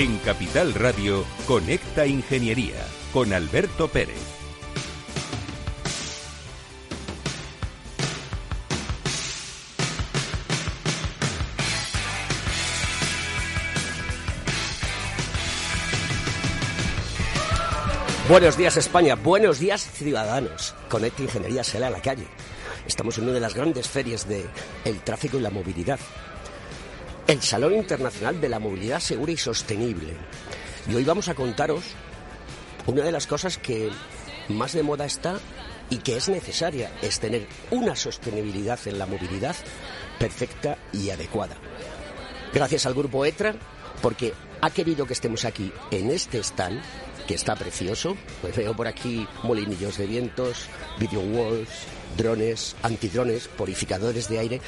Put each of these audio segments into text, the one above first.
En Capital Radio, Conecta Ingeniería con Alberto Pérez. Buenos días España, buenos días ciudadanos. Conecta Ingeniería sale a la calle. Estamos en una de las grandes ferias de el tráfico y la movilidad. El Salón Internacional de la Movilidad Segura y Sostenible. Y hoy vamos a contaros una de las cosas que más de moda está y que es necesaria, es tener una sostenibilidad en la movilidad perfecta y adecuada. Gracias al grupo ETRA, porque ha querido que estemos aquí en este stand que está precioso. Pues veo por aquí molinillos de vientos, video walls, drones, antidrones, purificadores de aire.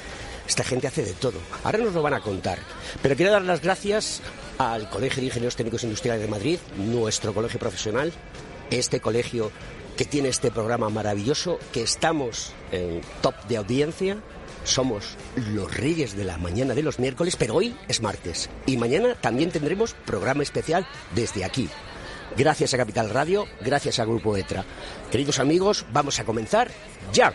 Esta gente hace de todo. Ahora nos lo van a contar. Pero quiero dar las gracias al Colegio de Ingenieros Técnicos Industriales de Madrid, nuestro colegio profesional, este colegio que tiene este programa maravilloso, que estamos en top de audiencia. Somos los reyes de la mañana de los miércoles, pero hoy es martes. Y mañana también tendremos programa especial desde aquí, Gracias a Capital Radio, gracias a Grupo ETRA. Queridos amigos, vamos a comenzar ya.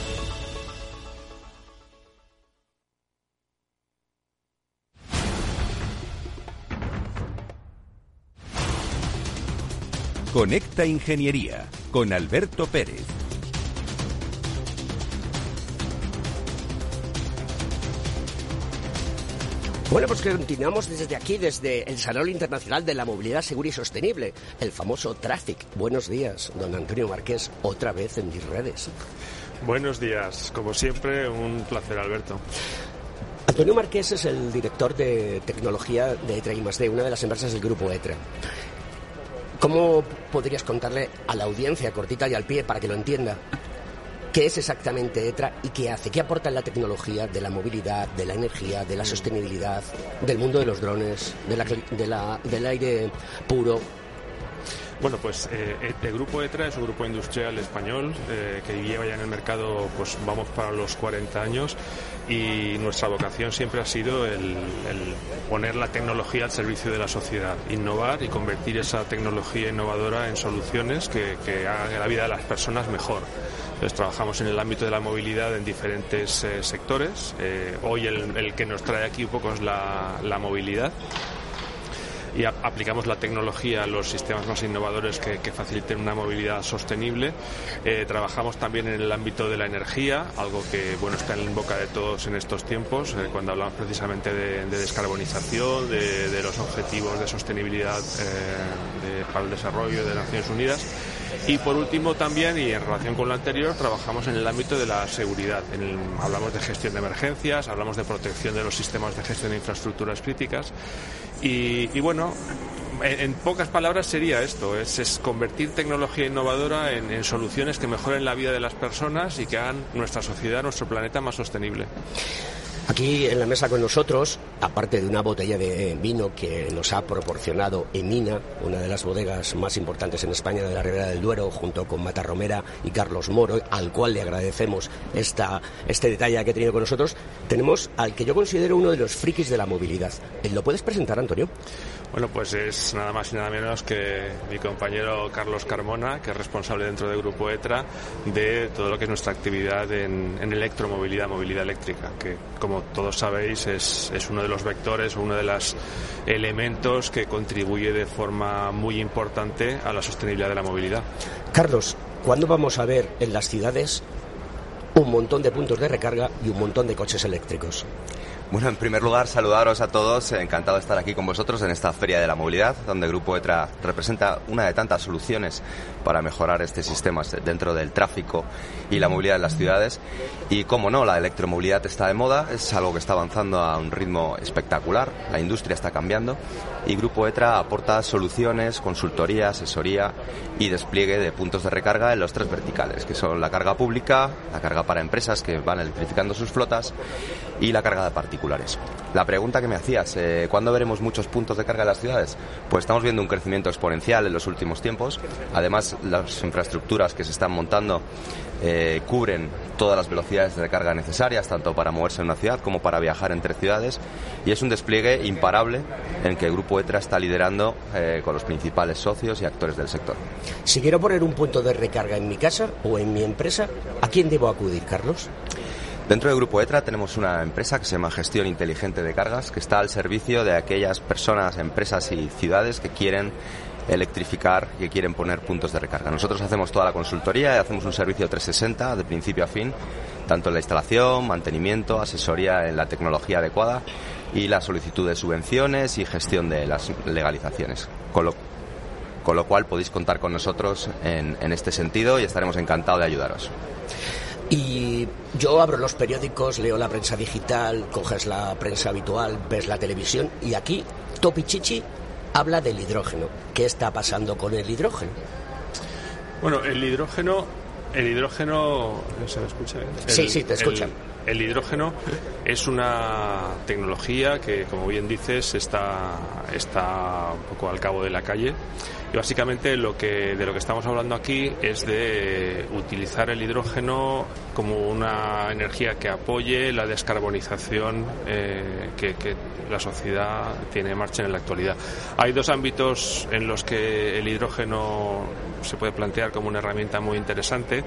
Conecta Ingeniería con Alberto Pérez. Bueno, pues continuamos desde aquí, desde el Salón Internacional de la Movilidad Segura y Sostenible, el famoso Traffic. Buenos días, don Antonio Marqués, otra vez en mis redes. Buenos días, como siempre, un placer, Alberto. Antonio Marqués es el director de tecnología de ETRA y D, una de las empresas del grupo ETRA. ¿Cómo podrías contarle a la audiencia, cortita y al pie, para que lo entienda, qué es exactamente ETRA y qué hace? ¿Qué aporta en la tecnología de la movilidad, de la energía, de la sostenibilidad, del mundo de los drones, del aire puro? Bueno, pues eh, el grupo ETRA es un grupo industrial español eh, que lleva ya en el mercado, pues vamos para los 40 años y nuestra vocación siempre ha sido el, poner la tecnología al servicio de la sociedad, innovar y convertir esa tecnología innovadora en soluciones que, hagan la vida de las personas mejor. Entonces, trabajamos en el ámbito de la movilidad en diferentes eh, sectores. hoy el, que nos trae aquí un poco es la movilidad y aplicamos la tecnología a los sistemas más innovadores que, faciliten una movilidad sostenible. Eh, trabajamos también en el ámbito de la energía, algo que bueno está en boca de todos en estos tiempos, eh, cuando hablamos precisamente de, descarbonización, de, los objetivos de sostenibilidad eh, para el desarrollo de Naciones Unidas. Y por último también, y en relación con lo anterior, trabajamos en el ámbito de la seguridad. hablamos de gestión de emergencias, hablamos de protección de los sistemas de gestión de infraestructuras críticas y, bueno, en, pocas palabras sería esto, es, convertir tecnología innovadora en, soluciones que mejoren la vida de las personas y que hagan nuestra sociedad, nuestro planeta más sostenible. Aquí en la mesa con nosotros, aparte de una botella de vino que nos ha proporcionado Emina, una de las bodegas más importantes en España de la Ribera del Duero, junto con Mata Romera y Carlos Moro, al cual le agradecemos esta, este detalle que ha tenido con nosotros, tenemos al que yo considero uno de los frikis de la movilidad. ¿Lo puedes presentar, Antonio? Bueno, pues es nada más y nada menos que mi compañero Carlos Carmona, que es responsable dentro del Grupo ETRA de todo lo que es nuestra actividad en, electromovilidad, movilidad eléctrica, que como todos sabéis es, es uno de los vectores uno de los elementos que contribuye de forma muy importante a la sostenibilidad de la movilidad. Carlos, ¿cuándo vamos a ver en las ciudades un montón de puntos de recarga y un montón de coches eléctricos? Bueno, en primer lugar, saludaros a todos. Encantado de estar aquí con vosotros en esta Feria de la Movilidad, donde Grupo ETRA representa una de tantas soluciones para mejorar este sistema dentro del tráfico y la movilidad en las ciudades. Y como no, la electromovilidad está de moda, es algo que está avanzando a un ritmo espectacular, la industria está cambiando y Grupo ETRA aporta soluciones, consultoría, asesoría y despliegue de puntos de recarga en los tres verticales, que son la carga pública, la carga para empresas que van electrificando sus flotas y la carga de particulares. La pregunta que me hacías, eh, ¿cuándo veremos muchos puntos de carga en las ciudades? Pues estamos viendo un crecimiento exponencial en los últimos tiempos. Además, las infraestructuras que se están montando eh, cubren todas las velocidades de recarga necesarias, tanto para moverse en una ciudad como para viajar entre ciudades, y es un despliegue imparable en que el Grupo ETRA está liderando eh, con los principales socios y actores del sector. Si quiero poner un punto de recarga en mi casa o en mi empresa, ¿a quién debo acudir, Carlos? Dentro del Grupo ETRA tenemos una empresa que se llama Gestión Inteligente de Cargas, que está al servicio de aquellas personas, empresas y ciudades que quieren electrificar que quieren poner puntos de recarga. Nosotros hacemos toda la consultoría y hacemos un servicio 360 de principio a fin, tanto en la instalación, mantenimiento, asesoría en la tecnología adecuada y la solicitud de subvenciones y gestión de las legalizaciones. Con lo, con lo cual podéis contar con nosotros en, en este sentido y estaremos encantados de ayudaros. Y yo abro los periódicos, leo la prensa digital, coges la prensa habitual, ves la televisión y aquí Topi Chichi habla del hidrógeno. ¿Qué está pasando con el hidrógeno? Bueno, el hidrógeno, el hidrógeno, ¿se me escucha? sí, sí, te escuchan. El, hidrógeno es una tecnología que, como bien dices, está, está un poco al cabo de la calle. Y básicamente lo que, de lo que estamos hablando aquí es de utilizar el hidrógeno como una energía que apoye la descarbonización eh, que, que, la sociedad tiene en marcha en la actualidad. Hay dos ámbitos en los que el hidrógeno se puede plantear como una herramienta muy interesante.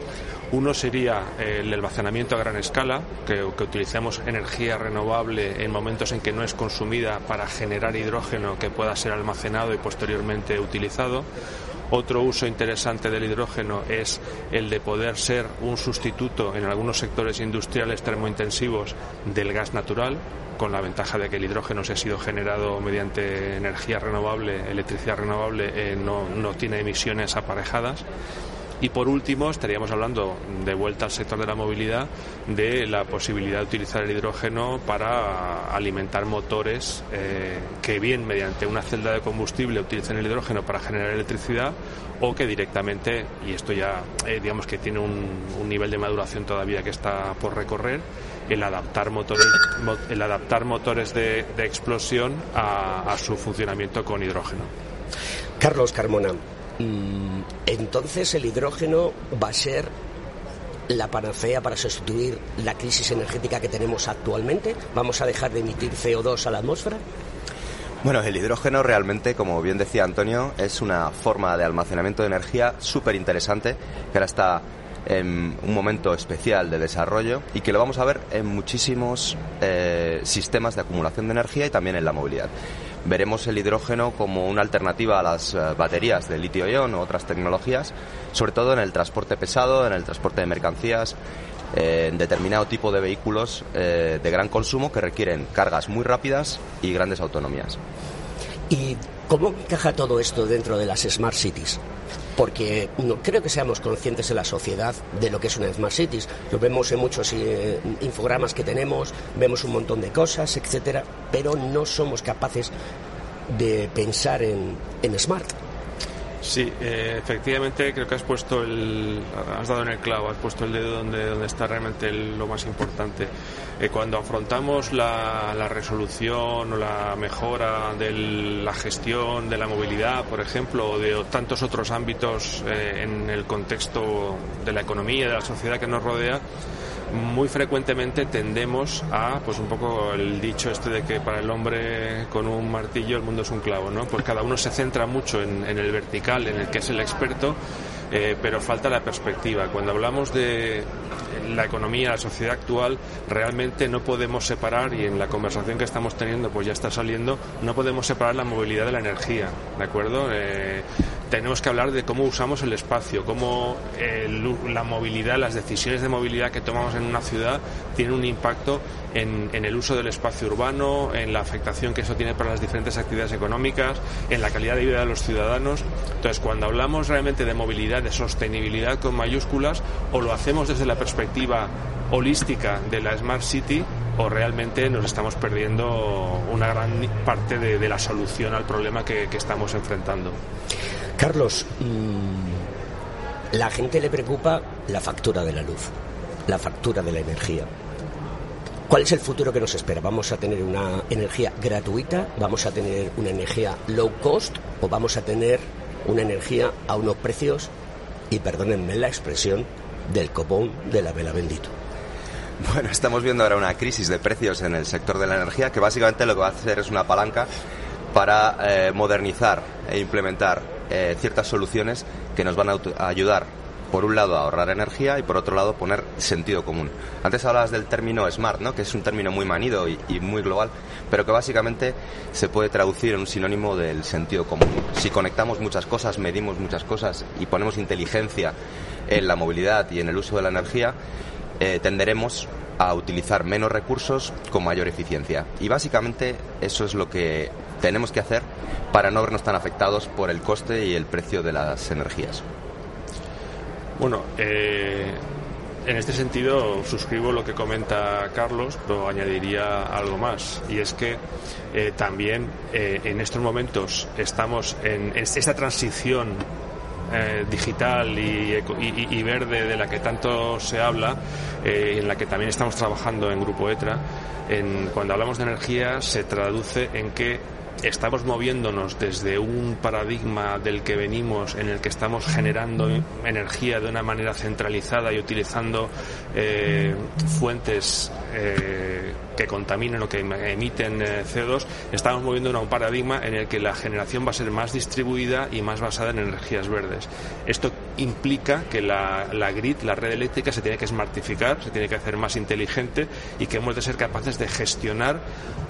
Uno sería el almacenamiento a gran escala, que, que utilicemos energía renovable en momentos en que no es consumida para generar hidrógeno que pueda ser almacenado y posteriormente utilizado. Otro uso interesante del hidrógeno es el de poder ser un sustituto en algunos sectores industriales termointensivos del gas natural, con la ventaja de que el hidrógeno, si ha sido generado mediante energía renovable, electricidad renovable, eh, no, no tiene emisiones aparejadas. Y por último, estaríamos hablando, de vuelta al sector de la movilidad, de la posibilidad de utilizar el hidrógeno para alimentar motores eh, que bien mediante una celda de combustible utilicen el hidrógeno para generar electricidad o que directamente, y esto ya eh, digamos que tiene un, nivel de maduración todavía que está por recorrer, el adaptar motores, el adaptar motores de, explosión a, a, su funcionamiento con hidrógeno. Carlos Carmona, entonces el hidrógeno va a ser la panacea para sustituir la crisis energética que tenemos actualmente. ¿Vamos a dejar de emitir CO2 a la atmósfera? Bueno, el hidrógeno realmente, como bien decía Antonio, es una forma de almacenamiento de energía súper interesante que ahora está en un momento especial de desarrollo y que lo vamos a ver en muchísimos eh, sistemas de acumulación de energía y también en la movilidad. Veremos el hidrógeno como una alternativa a las eh, baterías de litio-ion u otras tecnologías, sobre todo en el transporte pesado, en el transporte de mercancías, eh, en determinado tipo de vehículos eh, de gran consumo que requieren cargas muy rápidas y grandes autonomías. ¿Y cómo encaja todo esto dentro de las Smart Cities? Porque no creo que seamos conscientes en la sociedad de lo que es una Smart Cities. Lo vemos en muchos eh, infogramas que tenemos, vemos un montón de cosas, etcétera, pero no somos capaces de pensar en, en Smart. Sí, eh, efectivamente creo que has puesto el, has dado en el clavo, has puesto el dedo donde, donde está realmente lo más importante. Eh, cuando afrontamos la, resolución o la mejora de la gestión de la movilidad, por ejemplo, o de tantos otros ámbitos eh, en el contexto de la economía, de la sociedad que nos rodea, muy frecuentemente tendemos a, pues un poco el dicho este de que para el hombre con un martillo el mundo es un clavo, ¿no? Pues cada uno se centra mucho en, el vertical, en el que es el experto, eh, pero falta la perspectiva. Cuando hablamos de la economía, la sociedad actual, realmente no podemos separar, y en la conversación que estamos teniendo pues ya está saliendo, no podemos separar la movilidad de la energía, ¿de acuerdo? Eh, tenemos que hablar de cómo usamos el espacio, cómo la movilidad, las decisiones de movilidad que tomamos en una ciudad tienen un impacto en, el uso del espacio urbano, en la afectación que eso tiene para las diferentes actividades económicas, en la calidad de vida de los ciudadanos. Entonces, cuando hablamos realmente de movilidad, de sostenibilidad con mayúsculas, o lo hacemos desde la perspectiva holística de la Smart City, o realmente nos estamos perdiendo una gran parte de, la solución al problema que estamos enfrentando. Carlos, mm, la gente le preocupa la factura de la luz, la factura de la energía. ¿Cuál es el futuro que nos espera? ¿Vamos a tener una energía gratuita? ¿Vamos a tener una energía low cost? ¿O vamos a tener una energía a unos precios, y perdónenme la expresión, del copón de la vela bendito? Bueno, estamos viendo ahora una crisis de precios en el sector de la energía que básicamente lo que va a hacer es una palanca para eh, modernizar e implementar eh, ciertas soluciones que nos van a ayudar por un lado ahorrar energía y por otro lado poner sentido común. Antes hablabas del término smart, ¿no? que es un término muy manido y, muy global, pero que básicamente se puede traducir en un sinónimo del sentido común. Si conectamos muchas cosas, medimos muchas cosas y ponemos inteligencia en la movilidad y en el uso de la energía, eh, tenderemos a utilizar menos recursos con mayor eficiencia. Y básicamente eso es lo que tenemos que hacer para no vernos tan afectados por el coste y el precio de las energías. Bueno, eh, en este sentido suscribo lo que comenta Carlos, pero añadiría algo más, y es que eh, también eh, en estos momentos estamos en esta transición digital y, verde de la que tanto se habla, en la que también estamos trabajando en Grupo ETRA, en, cuando hablamos de energía se traduce en que estamos moviéndonos desde un paradigma del que venimos en el que estamos generando energía de una manera centralizada y utilizando eh, fuentes eh, que contaminan o que emiten eh, CO2, estamos moviéndonos a un paradigma en el que la generación va a ser más distribuida y más basada en energías verdes. Esto implica que la, la grid, la red eléctrica, se tiene que smartificar, se tiene que hacer más inteligente y que hemos de ser capaces de gestionar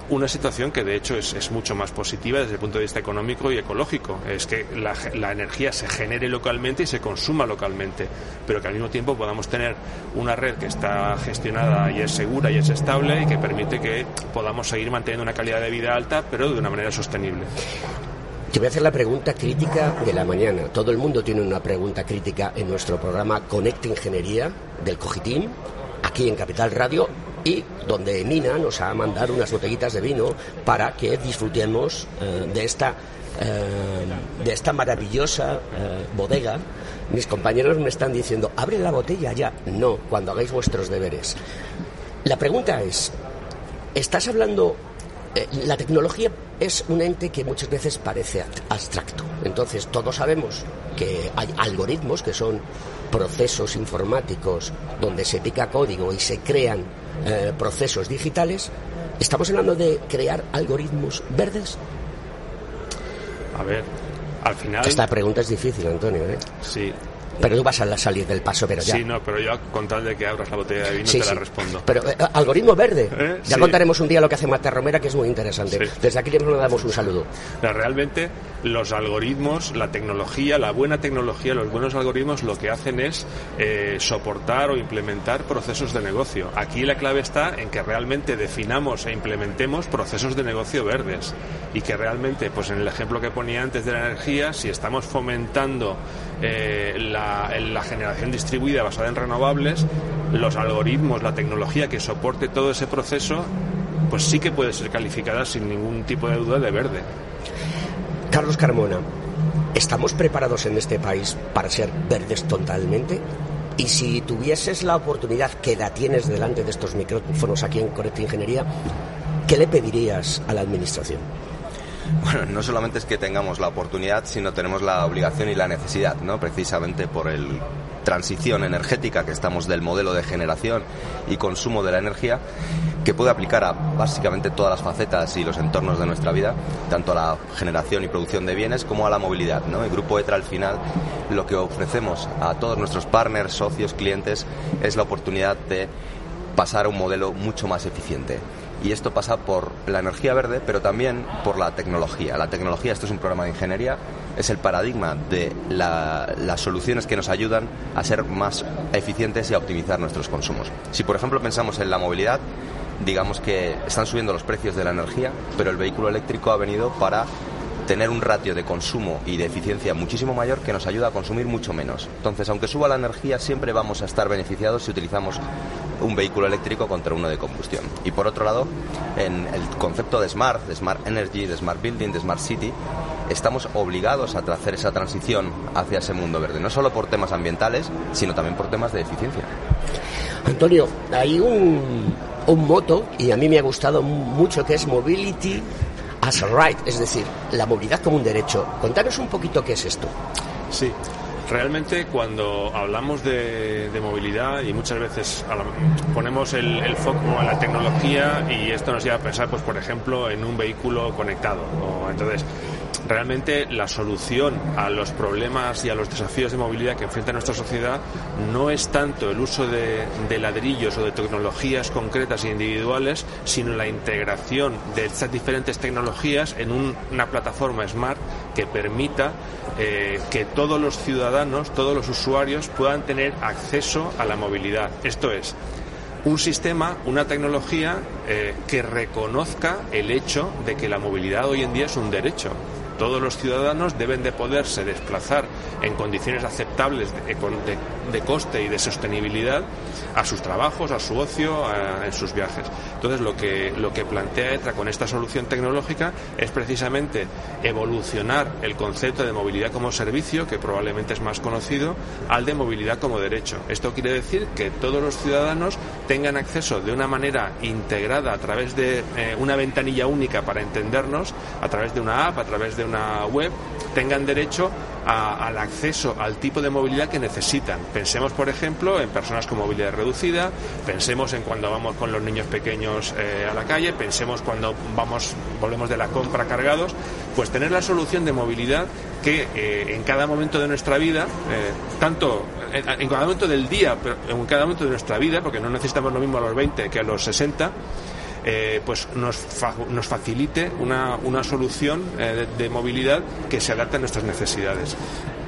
una situación que de hecho es, mucho más positiva desde el punto de vista económico y ecológico. Es que la, energía se genere localmente y se consuma localmente, pero que al mismo tiempo podamos tener una red que está gestionada y es segura y es estable y que permite que podamos seguir manteniendo una calidad de vida alta, pero de una manera sostenible. Te voy a hacer la pregunta crítica de la mañana. Todo el mundo tiene una pregunta crítica en nuestro programa Conecta Ingeniería del Cogitín, aquí en Capital Radio y donde Mina nos ha mandado unas botellitas de vino para que disfrutemos eh, de esta eh, de esta maravillosa eh, bodega. Mis compañeros me están diciendo, abre la botella ya. No, cuando hagáis vuestros deberes. La pregunta es, ¿estás hablando la tecnología es un ente que muchas veces parece abstracto. Entonces, todos sabemos que hay algoritmos que son procesos informáticos donde se pica código y se crean eh, procesos digitales, ¿estamos hablando de crear algoritmos verdes? A ver, al final... Esta pregunta es difícil, Antonio. ¿eh? Sí, pero tú vas a salir del paso, pero ya. Sí, no, pero yo con tal de que abras la botella de vino te la respondo. Pero eh, algoritmo verde. ¿Eh? Ya contaremos un día lo que hace Marta Romera, que es muy interesante. Desde aquí le damos un saludo. realmente los algoritmos, la tecnología, la buena tecnología, los buenos algoritmos lo que hacen es eh, soportar o implementar procesos de negocio. Aquí la clave está en que realmente definamos e implementemos procesos de negocio verdes y que realmente, pues en el ejemplo que ponía antes de la energía, si estamos fomentando la la, generación distribuida basada en renovables, los algoritmos, la tecnología que soporte todo ese proceso, pues sí que puede ser calificada sin ningún tipo de duda de verde. Carlos Carmona, ¿Estamos preparados en este país para ser verdes totalmente? Y si tuvieses la oportunidad que la tienes delante de estos micrófonos aquí en Correcta Ingeniería, ¿qué le pedirías a la Administración? Bueno, no solamente es que tengamos la oportunidad, sino tenemos la obligación y la necesidad, ¿no? Precisamente por el transición energética que estamos del modelo de generación y consumo de la energía, que puede aplicar a básicamente todas las facetas y los entornos de nuestra vida, tanto a la generación y producción de bienes como a la movilidad. ¿no? El Grupo ETRA al final lo que ofrecemos a todos nuestros partners, socios, clientes es la oportunidad de pasar a un modelo mucho más eficiente y esto pasa por la energía verde, pero también por la tecnología. La tecnología, esto es un programa de ingeniería, es el paradigma de las soluciones que nos ayudan a ser más eficientes y a optimizar nuestros consumos. Si, por ejemplo, pensamos en la movilidad, digamos que están subiendo los precios de la energía, pero el vehículo eléctrico ha venido para tener un ratio de consumo y de eficiencia muchísimo mayor que nos ayuda a consumir mucho menos. Entonces, aunque suba la energía, siempre vamos a estar beneficiados si utilizamos un vehículo eléctrico contra uno de combustión. Y por otro lado, en el concepto de Smart, de Smart Energy, de Smart Building, de Smart City, estamos obligados a hacer esa transición hacia ese mundo verde, no solo por temas ambientales, sino también por temas de eficiencia. Antonio, hay un, un moto, y a mí me ha gustado mucho, que es Mobility as right, es decir, la movilidad como un derecho. Contanos un poquito qué es esto. Sí, Realmente cuando hablamos de, movilidad y muchas veces ponemos el, foco en la tecnología y esto nos lleva a pensar, pues por ejemplo, en un vehículo conectado. Entonces, realmente la solución a los problemas y a los desafíos de movilidad que enfrenta nuestra sociedad no es tanto el uso de, ladrillos o de tecnologías concretas e individuales, sino la integración de estas diferentes tecnologías en una plataforma smart que permita eh, que todos los ciudadanos, todos los usuarios puedan tener acceso a la movilidad. Esto es, un sistema, una tecnología eh, que reconozca el hecho de que la movilidad hoy en día es un derecho. Todos los ciudadanos deben de poderse desplazar en condiciones aceptables de, coste y de sostenibilidad a sus trabajos, a su ocio, en sus viajes. Entonces, lo que, lo que plantea ETRA con esta solución tecnológica es precisamente evolucionar el concepto de movilidad como servicio, que probablemente es más conocido, al de movilidad como derecho. Esto quiere decir que todos los ciudadanos tengan acceso de una manera integrada a través de eh, una ventanilla única para entendernos, a través de una app, a través de una web tengan derecho al acceso al tipo de movilidad que necesitan. Pensemos, por ejemplo, en personas con movilidad reducida, pensemos en cuando vamos con los niños pequeños eh, a la calle, pensemos cuando vamos, volvemos de la compra cargados, pues tener la solución de movilidad que eh, en cada momento de nuestra vida, eh, tanto en, cada momento del día, pero en cada momento de nuestra vida, porque no necesitamos lo mismo a los 20 que a los 60, eh, pues nos, nos facilite una, una solución eh, de, movilidad que se adapte a nuestras necesidades.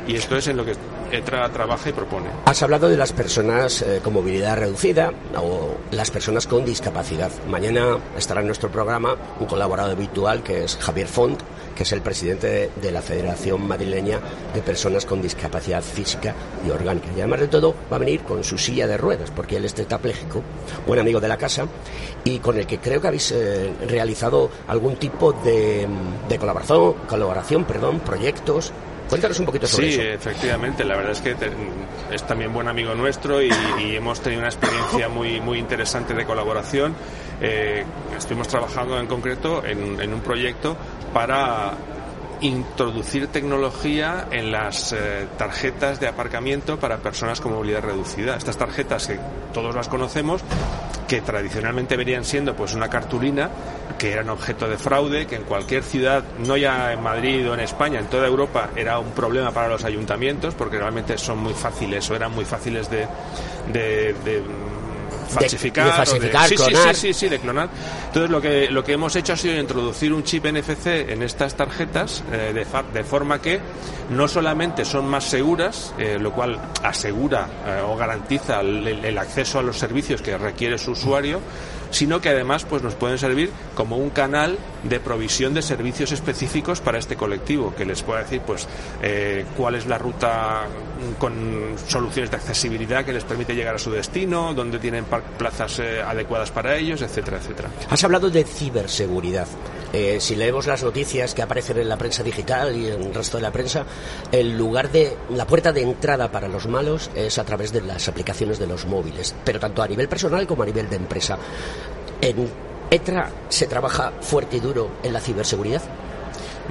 Y esto es en lo que ETRA trabaja y propone. Has hablado de las personas eh, con movilidad reducida o las personas con discapacidad. Mañana estará en nuestro programa un colaborador habitual que es Javier Font, que es el presidente de, la Federación Madrileña de Personas con Discapacidad Física y Orgánica. Y además de todo, va a venir con su silla de ruedas, porque él es tetrapléjico, buen amigo de la casa, y con el que creo que habéis eh, realizado algún tipo de, de colaboración, colaboración, perdón, proyectos Cuéntanos un poquito sobre eso. Sí, efectivamente, la verdad es que es también buen amigo nuestro y, hemos tenido una experiencia muy, muy interesante de colaboración. Eh, estuvimos trabajando en concreto en, un proyecto para introducir tecnología en las eh, tarjetas de aparcamiento para personas con movilidad reducida. Estas tarjetas que todos las conocemos, que tradicionalmente venían siendo pues una cartulina que eran objeto de fraude, que en cualquier ciudad, no ya en Madrid o en España, en toda Europa era un problema para los ayuntamientos porque realmente son muy fáciles o eran muy fáciles de, de, de falsificar, falsificar sí, clonar. Sí, sí, sí, de clonar. Entonces lo que lo que hemos hecho ha sido introducir un chip NFC en estas tarjetas eh, de, de, forma que no solamente son más seguras, eh, lo cual asegura eh, o garantiza el, el, acceso a los servicios que requiere su usuario, sino que además pues, nos pueden servir como un canal de provisión de servicios específicos para este colectivo, que les pueda decir pues, eh, cuál es la ruta con soluciones de accesibilidad que les permite llegar a su destino, dónde tienen plazas eh, adecuadas para ellos, etcétera, etcétera. Has hablado de ciberseguridad. Eh, si leemos las noticias que aparecen en la prensa digital y en el resto de la prensa, el lugar de la puerta de entrada para los malos es a través de las aplicaciones de los móviles, pero tanto a nivel personal como a nivel de empresa. En Petra se trabaja fuerte y duro en la ciberseguridad.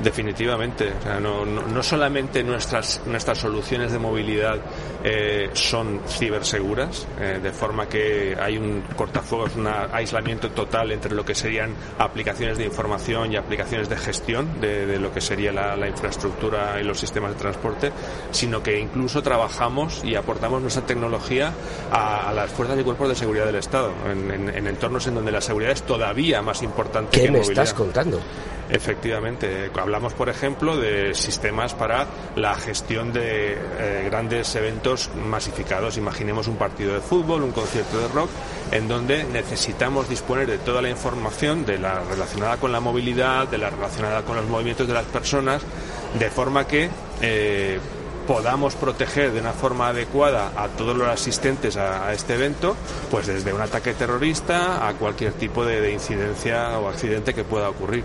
Definitivamente. no, solamente nuestras, nuestras soluciones de movilidad eh, son ciberseguras, eh, de forma que hay un cortafuegos, un aislamiento total entre lo que serían aplicaciones de información y aplicaciones de gestión de, lo que sería la, infraestructura y los sistemas de transporte, sino que incluso trabajamos y aportamos nuestra tecnología a, las fuerzas y cuerpos de seguridad del Estado, en, entornos en donde la seguridad es todavía más importante ¿Qué que me estás contando? Efectivamente, hablamos por ejemplo de sistemas para la gestión de eh, grandes eventos masificados. Imaginemos un partido de fútbol, un concierto de rock, en donde necesitamos disponer de toda la información de la relacionada con la movilidad, de la relacionada con los movimientos de las personas, de forma que eh, podamos proteger de una forma adecuada a todos los asistentes a, este evento, pues desde un ataque terrorista a cualquier tipo de incidencia o accidente que pueda ocurrir.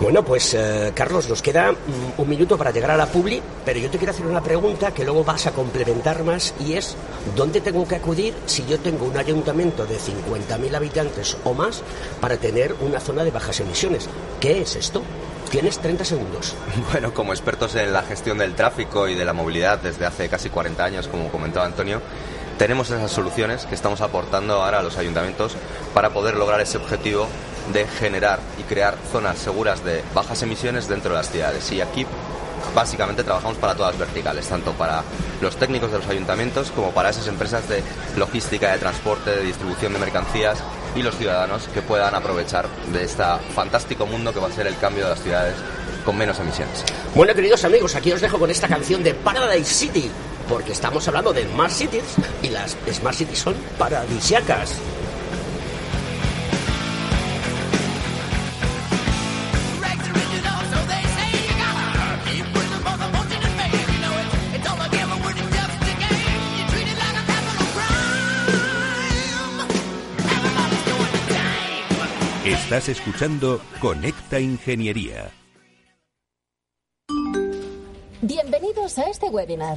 Bueno, pues eh, Carlos, nos queda mm, un minuto para llegar a la publi, pero yo te quiero hacer una pregunta que luego vas a complementar más y es, ¿dónde tengo que acudir si yo tengo un ayuntamiento de 50.000 habitantes o más para tener una zona de bajas emisiones? ¿Qué es esto? Tienes 30 segundos. Bueno, como expertos en la gestión del tráfico y de la movilidad desde hace casi 40 años, como comentaba Antonio, tenemos esas soluciones que estamos aportando ahora a los ayuntamientos para poder lograr ese objetivo de generar y crear zonas seguras de bajas emisiones dentro de las ciudades. Y aquí básicamente trabajamos para todas las verticales, tanto para los técnicos de los ayuntamientos como para esas empresas de logística, de transporte, de distribución de mercancías y los ciudadanos que puedan aprovechar de este fantástico mundo que va a ser el cambio de las ciudades con menos emisiones. Bueno, queridos amigos, aquí os dejo con esta canción de Paradise City, porque estamos hablando de Smart Cities y las Smart Cities son paradisiacas. Estás escuchando Conecta Ingeniería. Bienvenidos a este webinar.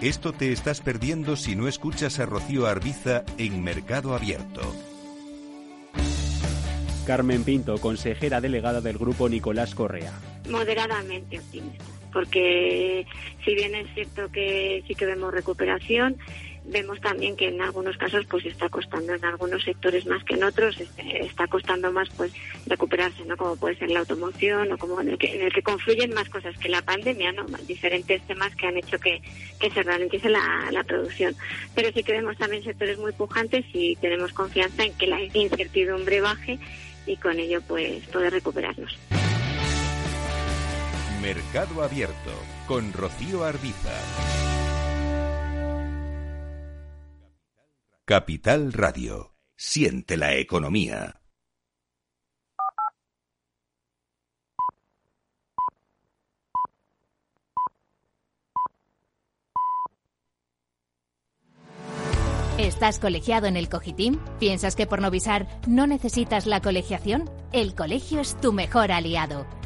Esto te estás perdiendo si no escuchas a Rocío Arbiza en Mercado Abierto. Carmen Pinto, consejera delegada del grupo Nicolás Correa. Moderadamente optimista, porque si bien es cierto que sí que vemos recuperación, vemos también que en algunos casos pues está costando en algunos sectores más que en otros este, está costando más pues recuperarse no como puede ser la automoción o como en el que, en el que confluyen más cosas que la pandemia no diferentes temas que han hecho que, que se ralentice la, la producción. Pero sí que vemos también sectores muy pujantes y tenemos confianza en que la incertidumbre baje y con ello pues poder recuperarnos. Mercado Abierto con Rocío Arbiza Capital Radio. Siente la economía. ¿Estás colegiado en el Cogitim? ¿Piensas que por novisar no necesitas la colegiación? El colegio es tu mejor aliado.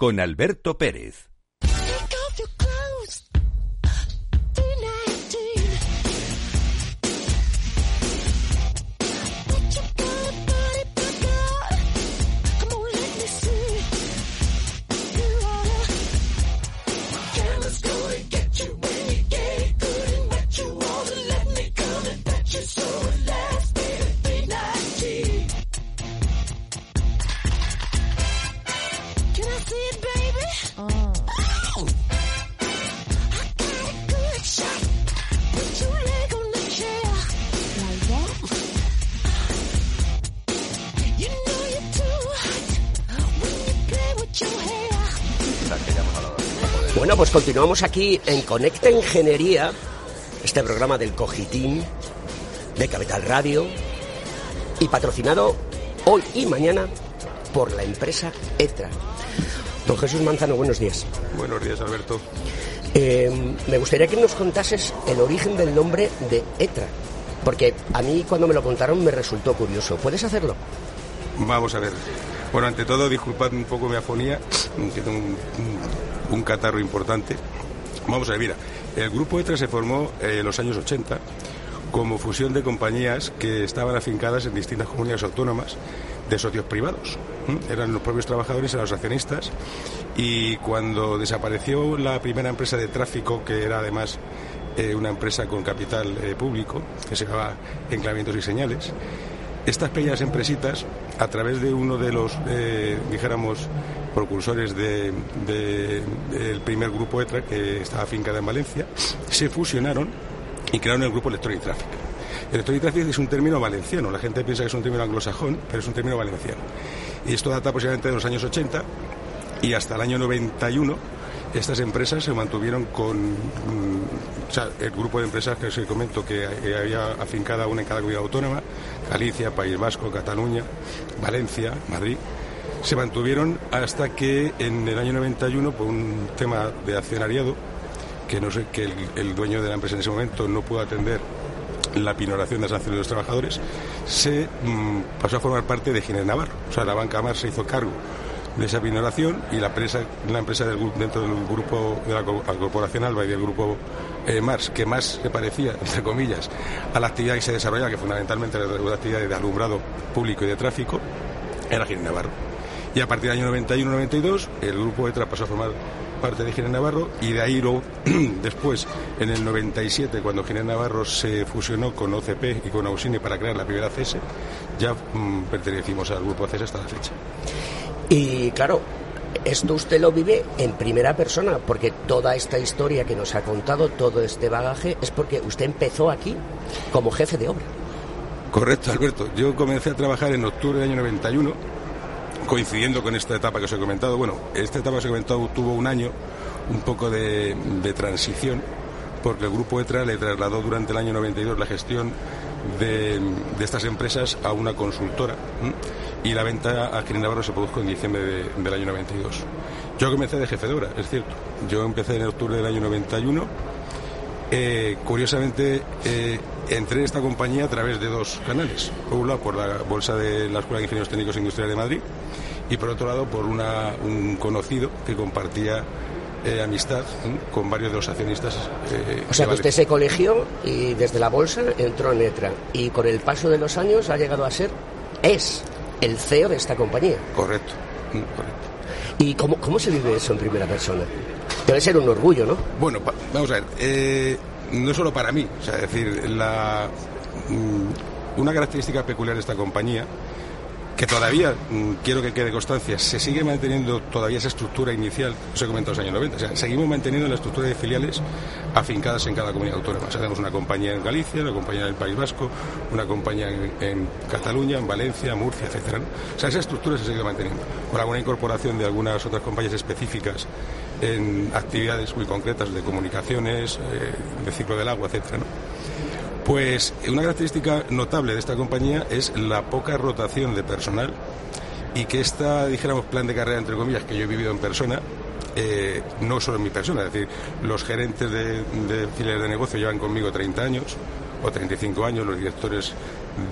con Alberto Pérez. Pues continuamos aquí en Conecta Ingeniería, este programa del Cogitín de Capital Radio y patrocinado hoy y mañana por la empresa ETRA. Don Jesús Manzano, buenos días. Buenos días, Alberto. Eh, me gustaría que nos contases el origen del nombre de ETRA, porque a mí cuando me lo contaron me resultó curioso. ¿Puedes hacerlo? Vamos a ver. Bueno, ante todo, disculpad un poco mi afonía, que tengo un, un catarro importante. Vamos a ver, mira, el grupo ETRA se formó en los años 80 como fusión de compañías que estaban afincadas en distintas comunidades autónomas de socios privados. Eran los propios trabajadores y los accionistas. Y cuando desapareció la primera empresa de tráfico, que era además eh, una empresa con capital eh, público, que se llamaba Enclavamientos y Señales, estas pequeñas empresitas, a través de uno de los, eh, dijéramos, propulsores del de, del primer grupo ETRA, que estaba afincada en Valencia, se fusionaron y crearon el grupo Electronic Traffic. Electronic Traffic es un término valenciano, la gente piensa que es un término anglosajón, pero es un término valenciano. Y esto data posiblemente de los años 80 y hasta el año 91 estas empresas se mantuvieron con mm, el grupo de empresas que os comento que había afincada una en cada comunidad autónoma, Galicia, País Vasco, Cataluña, Valencia, Madrid, se mantuvieron hasta que en el año 91, por un tema de accionariado, que no sé, que el, dueño de la empresa en ese momento no pudo atender la pinoración de las acciones de los trabajadores, se mm, pasó a formar parte de Ginés Navarro. O sea, la banca Mar se hizo cargo de esa pinoración y la empresa, la empresa dentro del grupo de la co- la corporación Alba y del grupo eh, Mars, que más se parecía, entre comillas, a la actividad que se desarrollaba, que fundamentalmente era una actividad de alumbrado público y de tráfico, era Ginés Navarro. Y a partir del año 91-92, el grupo ETRA pasó a formar parte de Ginés Navarro y de ahí luego, después, en el 97, cuando Ginés Navarro se fusionó con OCP y con Ausini para crear la primera CS, ya mm, pertenecimos al grupo CS hasta la fecha. Y claro, esto usted lo vive en primera persona, porque toda esta historia que nos ha contado, todo este bagaje, es porque usted empezó aquí como jefe de obra. Correcto, Alberto. Yo comencé a trabajar en octubre del año 91, coincidiendo con esta etapa que os he comentado. Bueno, esta etapa que os he comentado tuvo un año, un poco de, transición, porque el grupo ETRA le trasladó durante el año 92 la gestión de, estas empresas a una consultora y la venta a Navarro se produjo en diciembre de- del año 92. Yo comencé de jefe de obra, es cierto. Yo empecé en octubre del año 91 eh, curiosamente, eh, entré en esta compañía a través de dos canales. Por un lado, por la bolsa de la Escuela de Ingenieros Técnicos e Industriales de Madrid y por otro lado, por una- un conocido que compartía eh, amistad ¿eh? con varios de los accionistas. eh, O sea que usted se colegió y desde la bolsa entró en ETRA. Y con el paso de los años ha llegado a ser, es, el CEO de esta compañía. Correcto, mm, correcto. ¿Y cómo, cómo se vive eso en primera persona? Debe ser un orgullo, ¿no? Bueno, pa- vamos a ver, eh, no solo para mí, o sea, es decir, la, mm, una característica peculiar de esta compañía, que todavía, mm, quiero que quede constancia, se sigue manteniendo todavía esa estructura inicial, os he comentado los años 90, o sea, seguimos manteniendo la estructura de filiales afincadas en cada comunidad autónoma. O sea, tenemos una compañía en Galicia, una compañía en el País Vasco, una compañía en, Cataluña, en Valencia, Murcia, etcétera. O sea, esa estructura se sigue manteniendo, con alguna incorporación de algunas otras compañías específicas en actividades muy concretas de comunicaciones, eh, de ciclo del agua, etcétera. Pues una característica notable de esta compañía es la poca rotación de personal y que esta, dijéramos, plan de carrera, entre comillas, que yo he vivido en persona, eh, no solo en mi persona, es decir, los gerentes de, de filiales de negocio llevan conmigo 30 años o 35 años, los directores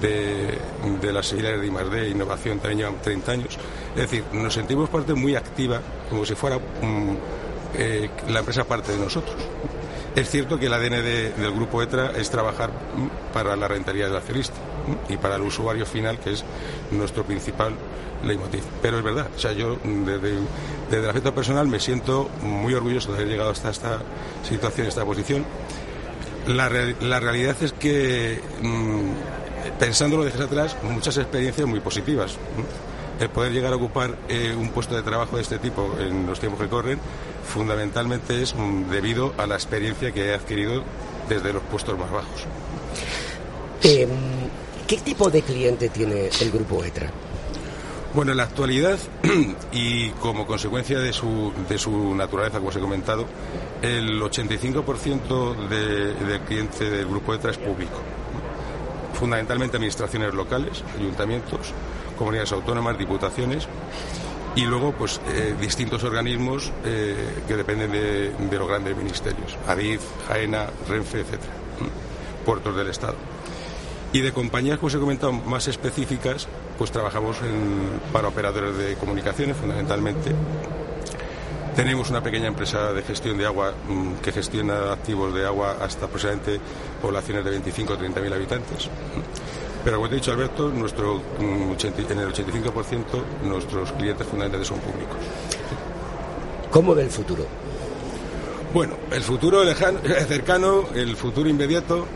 de, las filiales de I+.D. e innovación también llevan 30 años. Es decir, nos sentimos parte muy activa, como si fuera eh, la empresa parte de nosotros. Es cierto que el ADN del grupo ETRA es trabajar para la rentabilidad del accionista y para el usuario final, que es nuestro principal leitmotiv. Pero es verdad, o sea, yo desde, desde el aspecto personal me siento muy orgulloso de haber llegado hasta esta situación, esta posición. La, realidad es que, mm, pensándolo desde atrás, muchas experiencias muy positivas. El poder llegar a ocupar eh, un puesto de trabajo de este tipo en los tiempos que corren fundamentalmente es mm, debido a la experiencia que he adquirido desde los puestos más bajos. Em, ¿Qué tipo de cliente tiene el grupo ETRA? Bueno, en la actualidad y como consecuencia de su, de su naturaleza, como os he comentado, el 85% de, del cliente del grupo ETRA es público. Fundamentalmente administraciones locales, ayuntamientos, comunidades autónomas, diputaciones y luego pues eh, distintos organismos eh, que dependen de, los grandes ministerios, ADIF, JAENA, Renfe, etcétera, puertos del Estado. Y de compañías, como os he comentado, más específicas, pues trabajamos para operadores de comunicaciones fundamentalmente. Tenemos una pequeña empresa de gestión de agua mm, que gestiona activos de agua hasta aproximadamente poblaciones de 25 o 30 mil habitantes. Pero como te he dicho, Alberto, nuestro, mm, en el 85% nuestros clientes fundamentales son públicos. ¿Cómo ve el futuro? Bueno, el futuro lejano, cercano, el futuro inmediato.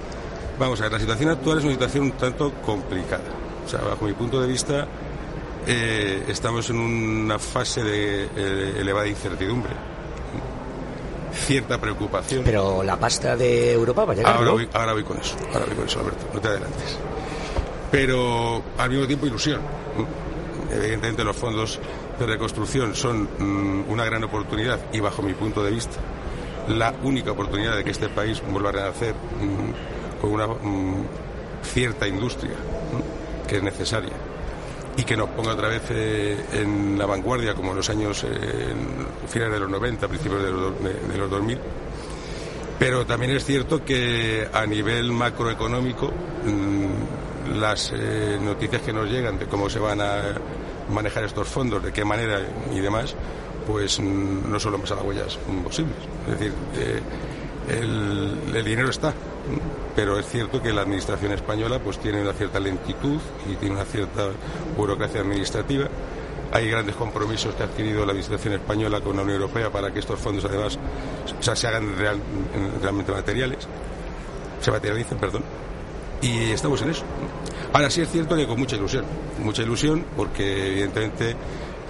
Vamos a ver, la situación actual es una situación un tanto complicada. O sea, bajo mi punto de vista, eh, estamos en una fase de eh, elevada incertidumbre. Cierta preocupación. Pero la pasta de Europa va a llegar. Ahora, voy, ahora voy con eso, ahora voy con eso, Alberto, no te adelantes pero al mismo tiempo ilusión. Evidentemente los fondos de reconstrucción son mm, una gran oportunidad y bajo mi punto de vista la única oportunidad de que este país vuelva a renacer mm, con una mm, cierta industria que es necesaria y que nos ponga otra vez eh, en la vanguardia como en los años eh, finales de los 90, principios de los, de los 2000. Pero también es cierto que a nivel macroeconómico las eh, noticias que nos llegan de cómo se van a manejar estos fondos, de qué manera y demás, pues mm, no solo más a las huellas posibles. Es decir, eh, el, dinero está, pero es cierto que la administración española pues tiene una cierta lentitud y tiene una cierta burocracia administrativa. Hay grandes compromisos que ha adquirido la administración española con la Unión Europea para que estos fondos además se hagan realmente materiales, se materialicen, perdón y estamos en eso. Ahora sí es cierto que con mucha ilusión, mucha ilusión porque evidentemente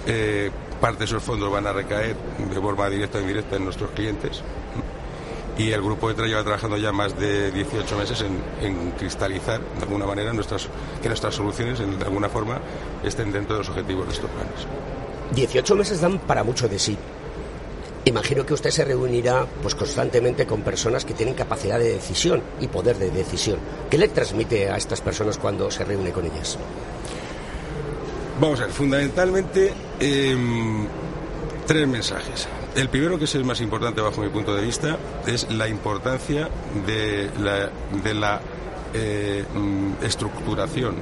eh, parte de esos fondos van a recaer de forma directa o indirecta en nuestros clientes y el grupo ETRA lleva trabajando ya más de 18 meses en, cristalizar de alguna manera nuestras, que nuestras soluciones en, de alguna forma estén dentro de los objetivos de estos planes. 18 meses dan para mucho de sí. Imagino que usted se reunirá pues constantemente con personas que tienen capacidad de decisión y poder de decisión. ¿Qué le transmite a estas personas cuando se reúne con ellas? Vamos a ver, fundamentalmente em, tres mensajes. El primero, que es el más importante bajo mi punto de vista, es la importancia de la, de la eh, estructuración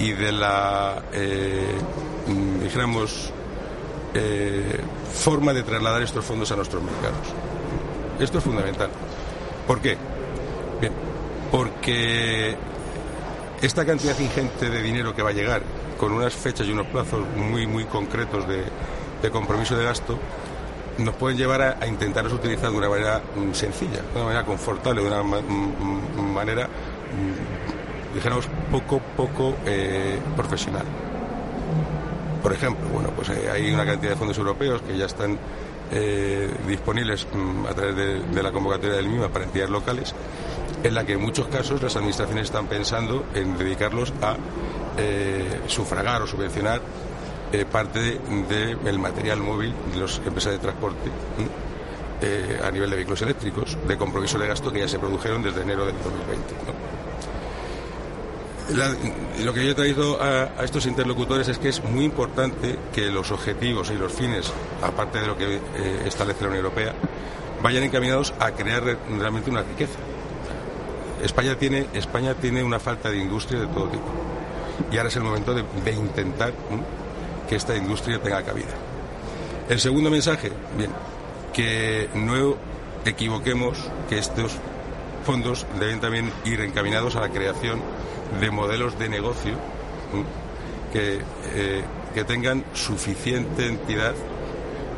y de la, eh, dijéramos, eh, forma de trasladar estos fondos a nuestros mercados. Esto es fundamental. ¿Por qué? Porque esta cantidad ingente de dinero que va a llegar con unas fechas y unos plazos muy, muy concretos de, compromiso de gasto, nos pueden llevar a, intentarlos utilizar de una manera mm, sencilla, de una manera confortable, de una manera, mm, dijéramos, poco, poco eh, profesional. Por ejemplo, bueno, pues eh, hay una cantidad de fondos europeos que ya están eh, disponibles mm, a través de, la convocatoria del MIMA para entidades locales, en la que en muchos casos las administraciones están pensando en dedicarlos a eh, sufragar o subvencionar parte del material móvil de las empresas de transporte a nivel de vehículos eléctricos, de compromiso de gasto que ya se produjeron desde enero del 2020 lo que yo he traído a, estos interlocutores es que es muy importante que los objetivos y los fines, aparte de lo que eh, establece la Unión Europea, vayan encaminados a crear realmente una riqueza. España tiene, España tiene una falta de industria de todo tipo. Y ahora es el momento de, intentar que esta industria tenga cabida. El segundo mensaje, bien, que no equivoquemos que estos fondos deben también ir encaminados a la creación de modelos de negocio que, eh, que, tengan suficiente entidad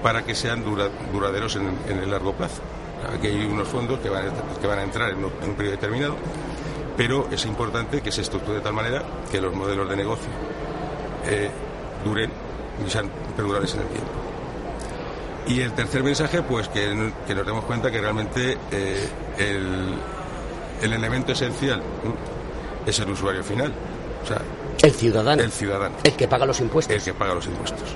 para que sean duraderos en, el largo plazo. Aquí hay unos fondos que van a, que van a entrar en un, periodo determinado, pero es importante que se estructure de tal manera que los modelos de negocio eh, duren y sean perdurables en el tiempo. Y el tercer mensaje, pues que, nos demos cuenta que realmente eh, el, el, elemento esencial es el usuario final. O sea, el ciudadano. El ciudadano. El que paga los impuestos. El que paga los impuestos.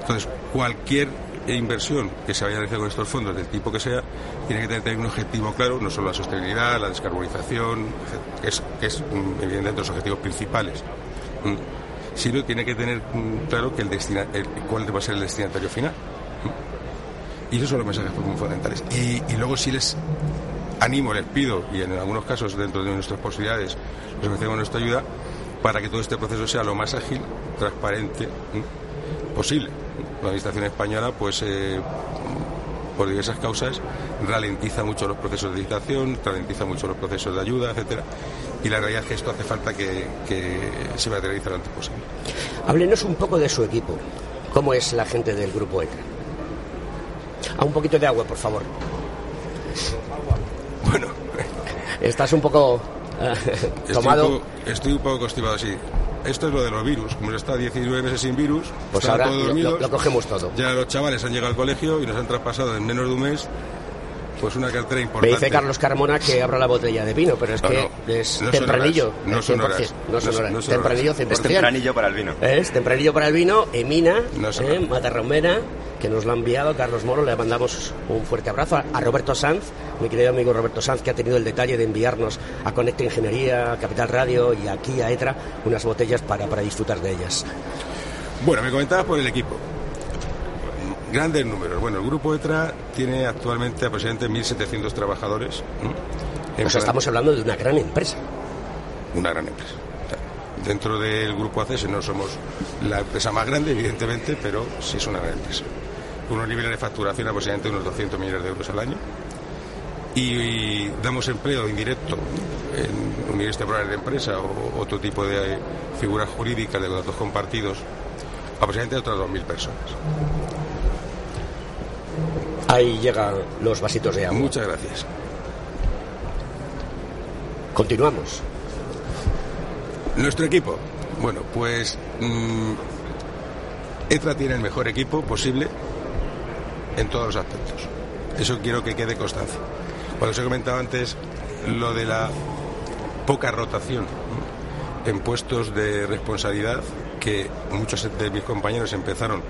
Entonces, cualquier inversión que se vaya a realizar con estos fondos, del tipo que sea, tiene que tener un objetivo claro, no solo la sostenibilidad, la descarbonización, que es, que es evidentemente los objetivos principales, sino tiene que tener claro que el destina, cuál va a ser el destinatario final. Y esos son los mensajes fundamentales. Y, y luego si les animo, les pido, y en algunos casos dentro de nuestras posibilidades, les ofrecemos nuestra ayuda para que todo este proceso sea lo más ágil, transparente posible. La Administración española, pues, eh, por diversas causas, ralentiza mucho los procesos de licitación, ralentiza mucho los procesos de ayuda, etcétera. Y la realidad es que esto hace falta que, se materialice lo antes posible. Háblenos un poco de su equipo. ¿Cómo es la gente del grupo ETA? A un poquito de agua, por favor. Estás un poco tomado. Estoy un, poco, constipado, sí. Esto es lo de los virus. Como está 19 meses sin virus, pues ahora lo, cogemos todo. Ya los chavales han llegado al colegio y nos han traspasado en menos de un mes pues una cartera importante. Me dice Carlos Carmona que abra la botella de vino, pero es que es tempranillo. No son horas. No son horas. tempranillo 100%. Es tempranillo para el vino. Es tempranillo para el vino. Emina, eh, Matarromera, que nos lo ha enviado. Carlos Moro, le mandamos un fuerte abrazo. A, Roberto Sanz, mi querido amigo Roberto Sanz, que ha tenido el detalle de enviarnos a Conecta Ingeniería, Capital Radio y aquí a ETRA unas botellas para, para disfrutar de ellas. Bueno, me comentabas por el equipo. Grandes números. Bueno, el grupo ETRA tiene actualmente aproximadamente 1.700 trabajadores. Pues estamos hablando de una gran empresa. Una gran empresa. Dentro del grupo ACES no somos la empresa más grande, evidentemente, pero sí es una gran empresa. Unos niveles de facturación aproximadamente unos 200 millones de euros al año. Y, damos empleo indirecto en unidades temporales de empresa o otro tipo de figuras jurídicas de datos compartidos aproximadamente a otras 2.000 personas. Ahí llegan los vasitos de agua. Muchas gracias. Continuamos. Nuestro equipo. Bueno, pues mm, ETRA tiene el mejor equipo posible en todos los aspectos. Eso quiero que quede constancia. Cuando os he comentado antes lo de la poca rotación en puestos de responsabilidad que muchos de mis compañeros empezaron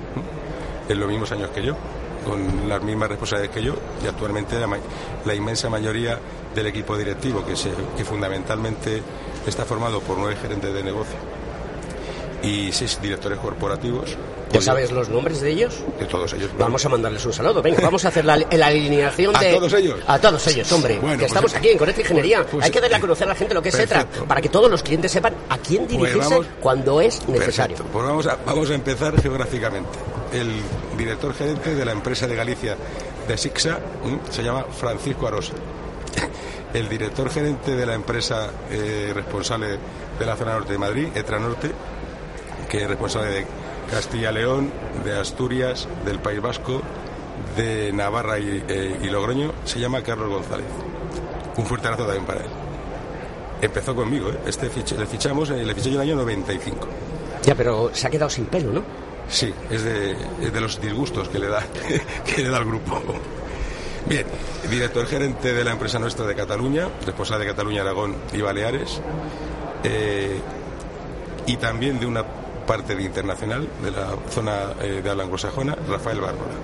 en los mismos años que yo con las mismas responsabilidades que yo y actualmente la, inmensa mayoría del equipo directivo, que, se, que fundamentalmente está formado por nueve gerentes de negocio y seis directores corporativos. ¿Ya sabes los nombres de ellos? De todos ellos. Vamos a mandarles un saludo. Venga, vamos a hacer la, alineación de... ¿A todos ellos? A todos ellos, hombre. que pues estamos aquí en Conecta Ingeniería. Pues, pues, Hay que darle a conocer a la gente lo que es ETRA, para que todos los clientes sepan a quién dirigirse cuando es necesario. Pues vamos a, vamos a empezar geográficamente el director gerente de la empresa de Galicia de Sixa se llama Francisco Arosa. El director gerente de la empresa eh, responsable de la zona norte de Madrid, Etra Norte, que es responsable de Castilla-León, de Asturias, del País Vasco, de Navarra y, eh, Logroño, se llama Carlos González. Un fuerte abrazo también para él. empezó conmigo. ¿eh? Este le fichamos, le fiché yo en el año 95. Ya, pero se ha quedado sin pelo, ¿no? Sí, es de, los disgustos que le da, que le da al grupo. Bien, director gerente de la empresa nuestra de Cataluña, responsable de Cataluña, Aragón y Baleares, eh, y también de una parte internacional, de la zona de habla anglosajona, Rafael Bárbara.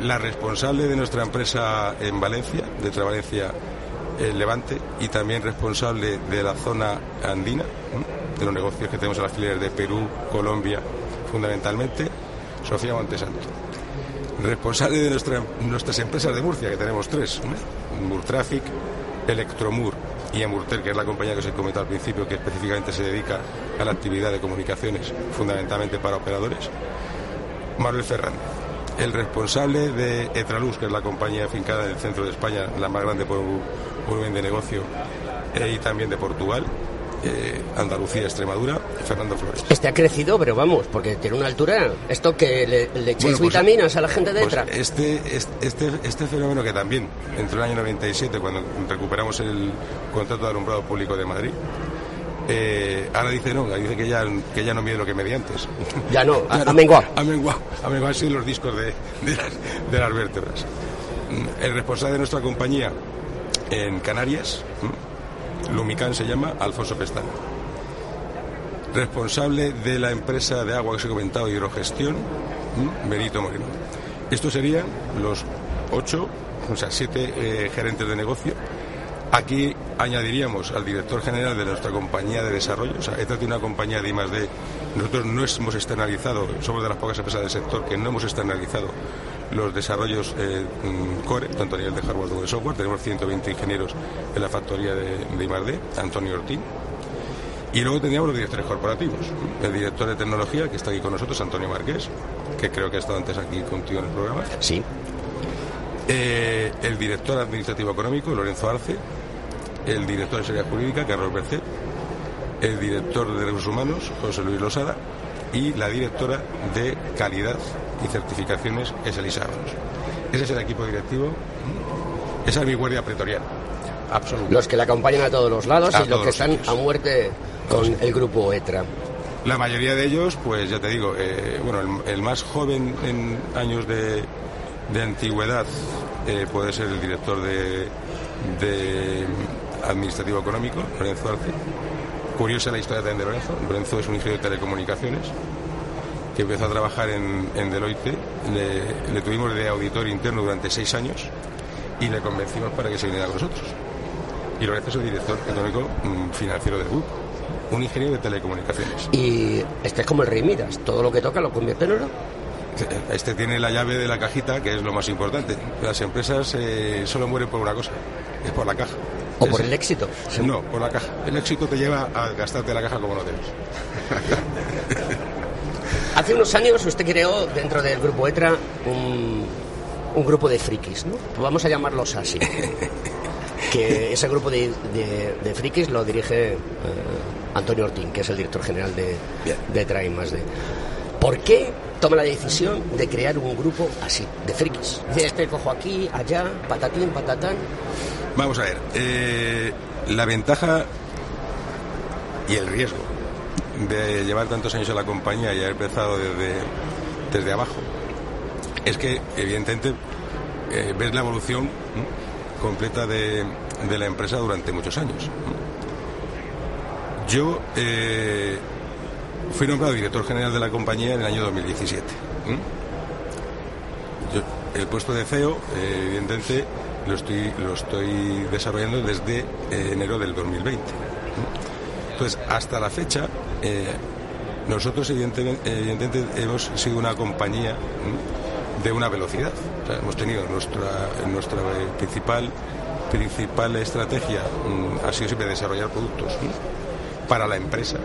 la responsable de nuestra empresa en Valencia, de Valencia Levante y también responsable de la zona andina, de los negocios que tenemos en las filiales de Perú, Colombia, fundamentalmente, Sofía Montesanto. Responsable de nuestras empresas de Murcia, que tenemos tres, Murtraffic, Electromur y Emurtel, que es la compañía que os he comentado al principio, que específicamente se dedica a la actividad de comunicaciones, fundamentalmente para operadores, Manuel Fernández el responsable de Etraluz, que es la compañía afincada en el centro de España, la más grande por volumen de negocio, eh, y también de Portugal, eh, Andalucía, Extremadura, Fernando Flores. Este ha crecido, pero vamos, porque tiene una altura. Esto que le, echéis pues, vitaminas a la gente de pues este, este, este fenómeno que también, entre el año 97, cuando recuperamos el contrato de alumbrado público de Madrid, eh, ahora dice no, dice que ya, que ya no mide lo que medía antes. Ya no, ha menguado. Ha menguado, ha menguado sido los discos de, de, las, vértebras. El responsable de nuestra compañía en Canarias, Lumicán se llama, Alfonso Pestana. Responsable de la empresa de agua que os he comentado, hidrogestión, Benito Moreno. Estos serían los ocho, o sea, siete eh, gerentes de negocio Aquí añadiríamos al director general de nuestra compañía de desarrollo. O sea, esta tiene una compañía de I+D. Nosotros no hemos externalizado, somos de las pocas empresas del sector que no hemos externalizado los desarrollos eh, mm, core, tanto a nivel de hardware como de software. Tenemos 120 ingenieros en la factoría de, de I+D, Antonio Ortín. Y luego teníamos los directores corporativos. El director de tecnología, que está aquí con nosotros, Antonio Marqués, que creo que ha estado antes aquí contigo en el programa. Sí. Eh, el director administrativo económico, Lorenzo Arce, el director de seguridad jurídica, Carlos Bercet, el director de recursos humanos, José Luis Losada, y la directora de calidad y certificaciones, es Elisa Ábalos. Ese es el equipo directivo, esa es mi guardia pretoriana. Los que la acompañan a todos los lados y los que están a muerte con el grupo ETRA. La mayoría de ellos, pues ya te digo, eh, bueno, el, más joven en años de, de antigüedad eh, puede ser el director de, Administrativo Económico, Lorenzo Arce. Curiosa la historia también de Lorenzo. Lorenzo es un ingeniero de telecomunicaciones que empezó a trabajar en, Deloitte. Le, tuvimos de auditor interno durante seis años y le convencimos para que se viniera con nosotros. Y Lorenzo es el director económico mm, financiero del grupo. Un ingeniero de telecomunicaciones. Y este es como el Rey Midas, todo lo que toca lo convierte en oro. Este tiene la llave de la cajita, que es lo más importante. Las empresas eh, solo mueren por una cosa, es por la caja. ¿O por el éxito? No, por la caja. El éxito te lleva a gastarte la caja como no debes. Hace unos años usted creó dentro del grupo ETRA un, grupo de frikis, ¿no? Vamos a llamarlos así. que ese grupo de, frikis lo dirige eh, Antonio Ortín, que es el director general de, de ETRA y más de. ¿Por qué toma la decisión de crear un grupo así, de frikis. Dice, este cojo aquí, allá, patatín, patatán. Vamos a ver, eh, la ventaja y el riesgo de llevar tantos años en la compañía y haber empezado desde, desde abajo es que, evidentemente, eh, ves la evolución completa de, de, la empresa durante muchos años. Yo eh, Fui nombrado director general de la compañía en el año 2017. el puesto de CEO, eh, evidentemente, lo estoy, lo estoy desarrollando desde enero del 2020. Entonces, hasta la fecha, eh, nosotros evidentemente, hemos sido una compañía de una velocidad. hemos tenido nuestra, principal, principal estrategia, ha sido siempre desarrollar productos para la empresa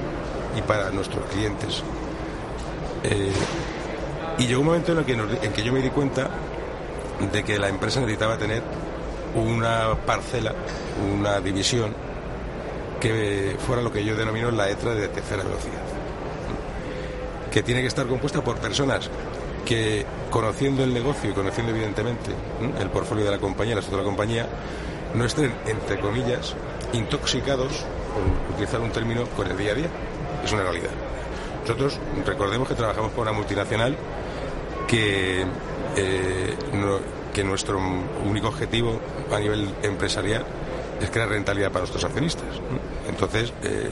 y para nuestros clientes. Eh, y llegó un momento en el, que en que yo me di cuenta de que la empresa necesitaba tener una parcela, una división que fuera lo que yo denomino la ETRA de tercera velocidad. Que tiene que estar compuesta por personas que, conociendo el negocio y conociendo evidentemente el portfolio de la compañía, la estructura de la compañía, no estén, entre comillas, intoxicados, por utilizar un término, con el día a día. Es una realidad. Nosotros recordemos que trabajamos con una multinacional que, eh, que nuestro único objetivo a nivel empresarial es crear rentabilidad para nuestros accionistas. Entonces, eh,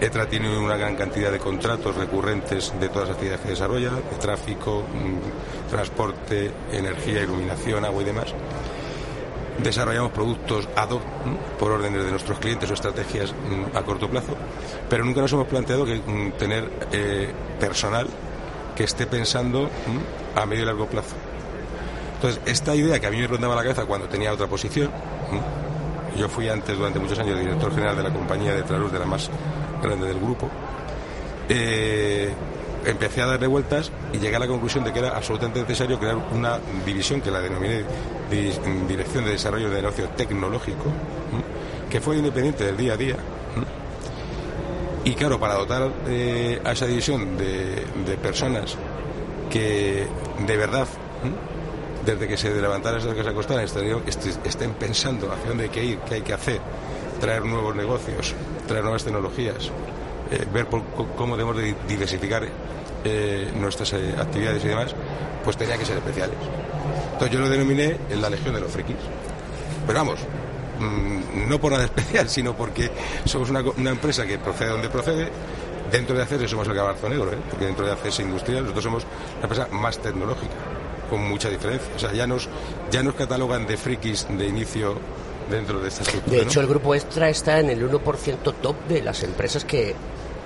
ETRA tiene una gran cantidad de contratos recurrentes de todas las actividades que desarrolla, de tráfico, mm, transporte, energía, iluminación, agua y demás. Desarrollamos productos ad hoc por órdenes de nuestros clientes o estrategias mm, a corto plazo, pero nunca nos hemos planteado que mm, tener eh, personal que esté pensando a medio y largo plazo. Entonces, esta idea que a mí me rondaba la cabeza cuando tenía otra posición, yo fui antes, durante muchos años, director general de la compañía de Traluz, de la más grande del grupo. Eh, empecé a darle vueltas y llegué a la conclusión de que era absolutamente necesario crear una división que la denominé Dirección de Desarrollo de Negocio Tecnológico, que fue independiente del día a día. Y claro, para dotar eh, a esa división de, personas que de verdad desde que se levantaran esas que se acostaran estén pensando hacia dónde hay que ir, qué hay que hacer, traer nuevos negocios, traer nuevas tecnologías, eh, ver cómo debemos de diversificar eh, nuestras eh, actividades y demás, pues tenía que ser especiales. Entonces yo lo denominé en la Legión de los Frikis. Pero vamos, mm, no por nada especial, sino porque somos una, empresa que procede donde procede. Dentro de ACES somos el caballo negro, porque dentro de ACES Industrial nosotros somos la empresa más tecnológica con mucha diferencia. O sea, ya nos, ya nos catalogan de frikis de inicio dentro de esta estructura. De hecho, el grupo Extra está en el 1% top de las empresas que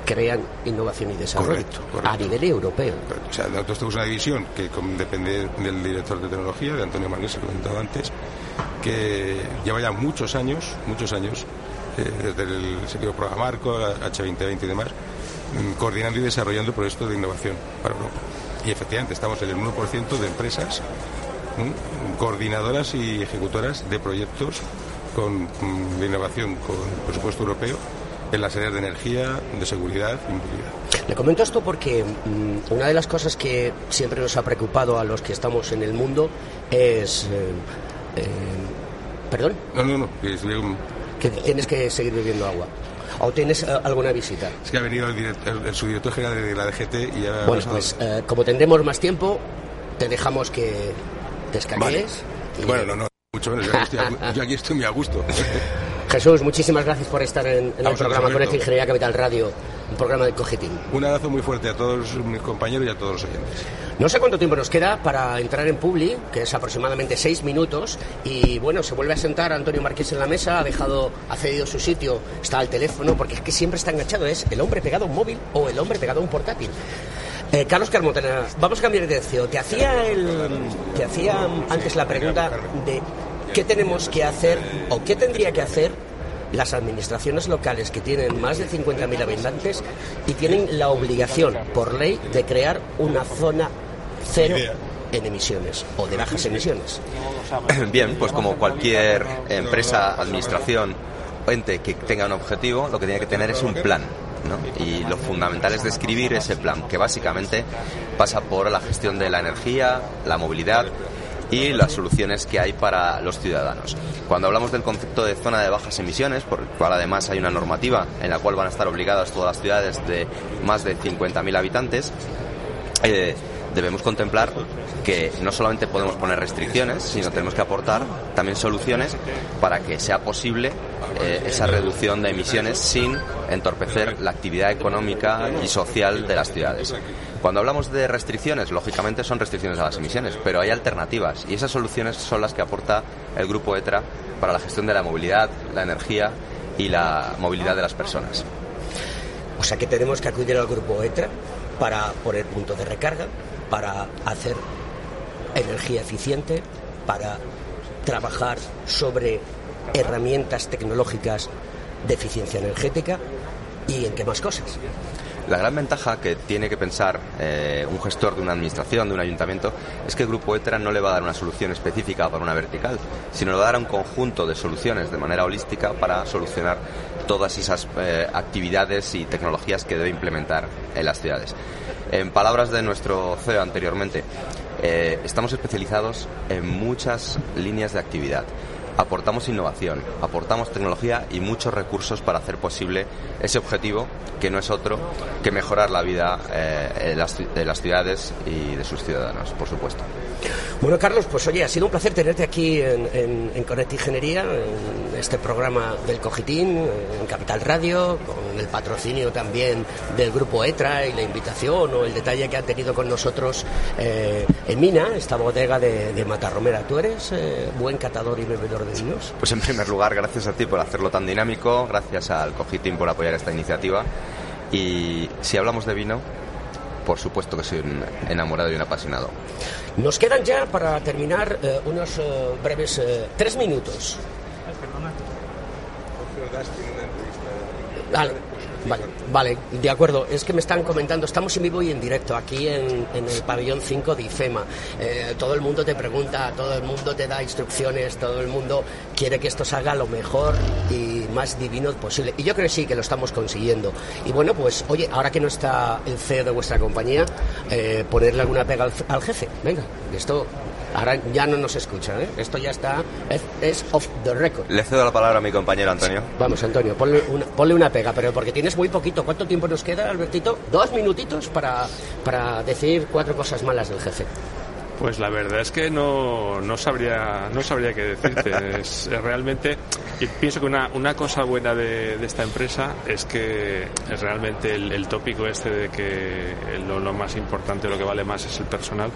crean innovación y desarrollo a nivel europeo. O sea, nosotros tenemos una división que depende del director de tecnología, de Antonio Manuel, se lo he comentado antes, que lleva ya muchos años, muchos años, eh, desde el sentido programa Marco, H2020 y demás, mm, coordinando y desarrollando proyectos de innovación para Europa. Y efectivamente estamos en el 1% de empresas coordinadoras y ejecutoras de proyectos con, de innovación con presupuesto europeo en las áreas de energía, de seguridad y movilidad. Le comento esto porque mm, una de las cosas que siempre nos ha preocupado a los que estamos en el mundo es... Eh, eh, ¿Perdón? No, no, no. Que tienes que seguir bebiendo agua. ¿O tienes eh, alguna visita? Es que ha venido el, subdirector general de la DGT y ya... Bueno, pues eh, como tendremos más tiempo, te dejamos que te escanees. Bueno, no, no, mucho menos. Yo aquí estoy, muy a gusto. Jesús, muchísimas gracias por estar en, el programa Conecta Ingeniería Capital Radio, un programa de Cogetín. Un abrazo muy fuerte a todos mis compañeros y a todos los oyentes. No sé cuánto tiempo nos queda para entrar en Publi, que es aproximadamente seis minutos, y bueno, se vuelve a sentar Antonio Marqués en la mesa, ha dejado, ha cedido su sitio, está al teléfono, porque es que siempre está enganchado, es el hombre pegado a un móvil o el hombre pegado a un portátil. Eh, Carlos Carmotena, vamos a cambiar de dirección. Te hacía, el, te hacía antes la pregunta de qué tenemos que hacer o qué tendría que hacer las administraciones locales que tienen más de 50.000 habitantes y tienen la obligación por ley de crear una zona cero en emisiones o de bajas emisiones. Bien, pues como cualquier empresa, administración o ente que tenga un objetivo, lo que tiene que tener es un plan. Y lo fundamental es describir ese plan, que básicamente pasa por la gestión de la energía, la movilidad y las soluciones que hay para los ciudadanos. Cuando hablamos del concepto de zona de bajas emisiones, por el cual además hay una normativa en la cual van a estar obligadas todas las ciudades de más de 50.000 habitantes, eh, debemos contemplar que no solamente podemos poner restricciones, sino tenemos que aportar también soluciones para que sea posible eh, esa reducción de emisiones sin entorpecer la actividad económica y social de las ciudades. Cuando hablamos de restricciones, lógicamente son restricciones a las emisiones, pero hay alternativas y esas soluciones son las que aporta el grupo ETRA para la gestión de la movilidad, la energía y la movilidad de las personas. O sea que tenemos que acudir al grupo ETRA para poner puntos de recarga, para hacer energía eficiente, para trabajar sobre herramientas tecnológicas de eficiencia energética y en qué más cosas. La gran ventaja que tiene que pensar eh, un gestor de una administración, de un ayuntamiento, es que el Grupo ETRA no le va a dar una solución específica para una vertical, sino le va a dar un conjunto de soluciones de manera holística para solucionar todas esas eh, actividades y tecnologías que debe implementar en las ciudades. En palabras de nuestro CEO anteriormente, eh, estamos especializados en muchas líneas de actividad aportamos innovación, aportamos tecnología y muchos recursos para hacer posible ese objetivo que no es otro que mejorar la vida eh, de las ciudades y de sus ciudadanos, por supuesto. Bueno, Carlos, pues oye, ha sido un placer tenerte aquí en, en, en Ingeniería, en este programa del Cogitín, en Capital Radio, con el patrocinio también del Grupo ETRA y la invitación o el detalle que ha tenido con nosotros eh, en Mina, esta bodega de, de Matarromera. ¿Tú eres eh, buen catador y bebedor de vinos? Pues en primer lugar, gracias a ti por hacerlo tan dinámico, gracias al Cogitín por apoyar esta iniciativa. Y si hablamos de vino, por supuesto que soy un enamorado y un apasionado. Nos quedan ya para terminar eh, unos eh, breves eh, tres minutos. Vale, vale, vale, de acuerdo. Es que me están comentando, estamos en vivo y en directo aquí en, en el pabellón 5 de IFEMA. Eh, todo el mundo te pregunta, todo el mundo te da instrucciones, todo el mundo quiere que esto salga lo mejor y más divino posible. Y yo creo que sí, que lo estamos consiguiendo. Y bueno, pues oye, ahora que no está el CEO de vuestra compañía, eh, ponerle alguna pega al, al jefe. Venga, esto Ahora ya no nos escucha, ¿eh? Esto ya está, es, es, off the record. Le cedo la palabra a mi compañero Antonio. Vamos, Antonio, ponle una, ponle una pega, pero porque tienes muy poquito. ¿Cuánto tiempo nos queda, Albertito? Dos minutitos para, para decir cuatro cosas malas del jefe. Pues la verdad es que no, no sabría no sabría qué decirte. Es, es realmente y pienso que una, una cosa buena de, de, esta empresa es que es realmente el, el tópico este de que lo, lo, más importante, lo que vale más es el personal.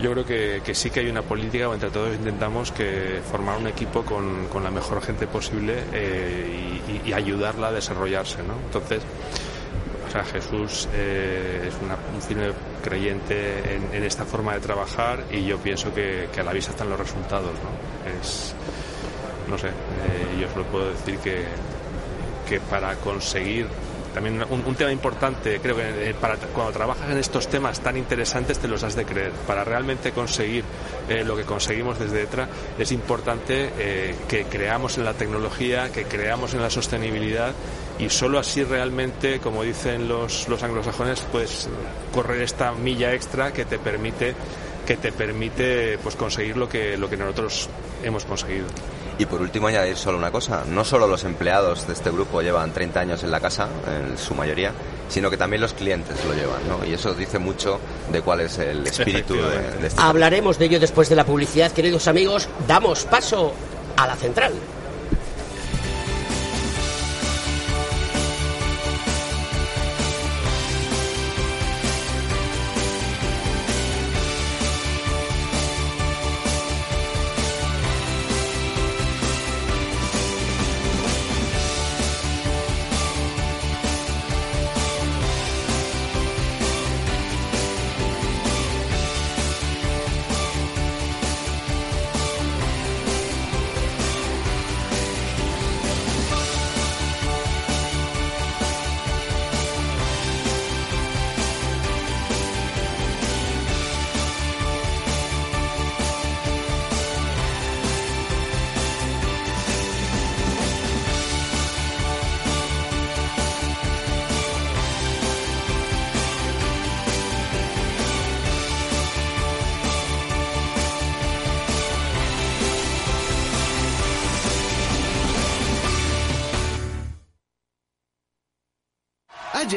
Yo creo que, que sí que hay una política, entre todos intentamos que formar un equipo con, la mejor gente posible eh, y, ayudarla a desarrollarse, ¿no? Entonces, o sea, Jesús eh, es una, un firme creyente en, esta forma de trabajar y yo pienso que, que, a la vista están los resultados, ¿no? Es, no sé, eh, yo solo puedo decir que, que para conseguir también un, tema importante, creo que eh, cuando trabajas en estos temas tan interesantes te los has de creer. Para realmente conseguir eh, lo que conseguimos desde ETRA es importante eh, que creamos en la tecnología, que creamos en la sostenibilidad y solo así realmente, como dicen los, los anglosajones, puedes correr esta milla extra que te permite que te permite pues conseguir lo que lo que nosotros hemos conseguido. Y por último añadir solo una cosa, no solo los empleados de este grupo llevan 30 años en la casa, en su mayoría, sino que también los clientes lo llevan, ¿no? Y eso dice mucho de cuál es el espíritu de, de este Hablaremos de ello después de la publicidad, queridos amigos. Damos paso a la central.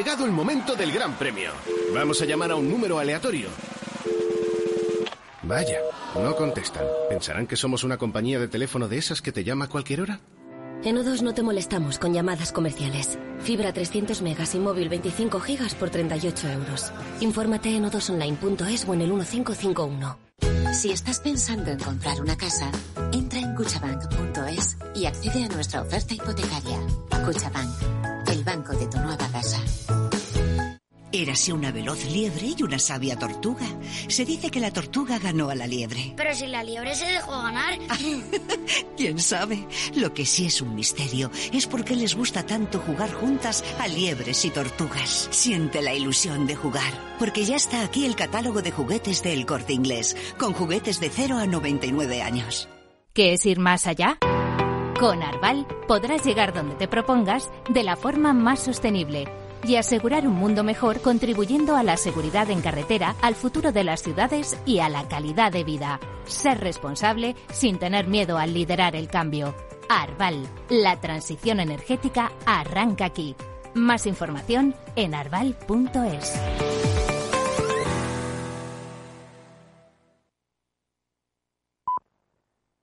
Llegado el momento del gran premio. Vamos a llamar a un número aleatorio. Vaya, no contestan. ¿Pensarán que somos una compañía de teléfono de esas que te llama a cualquier hora? En O2 no te molestamos con llamadas comerciales. Fibra 300 megas y móvil 25 gigas por 38 euros. Infórmate en o2online.es o en el 1551. Si estás pensando en comprar una casa, entra en cuchabank.es y accede a nuestra oferta hipotecaria. Cuchabank, banco de tu nueva casa. Érase una veloz liebre y una sabia tortuga. Se dice que la tortuga ganó a la liebre. Pero si la liebre se dejó ganar. ¿Quién sabe? Lo que sí es un misterio es por qué les gusta tanto jugar juntas a liebres y tortugas. Siente la ilusión de jugar, porque ya está aquí el catálogo de juguetes del Corte Inglés, con juguetes de 0 a 99 años. ¿Qué es ir más allá? Con Arval podrás llegar donde te propongas de la forma más sostenible y asegurar un mundo mejor contribuyendo a la seguridad en carretera, al futuro de las ciudades y a la calidad de vida. Ser responsable sin tener miedo al liderar el cambio. Arval, la transición energética arranca aquí. Más información en arval.es.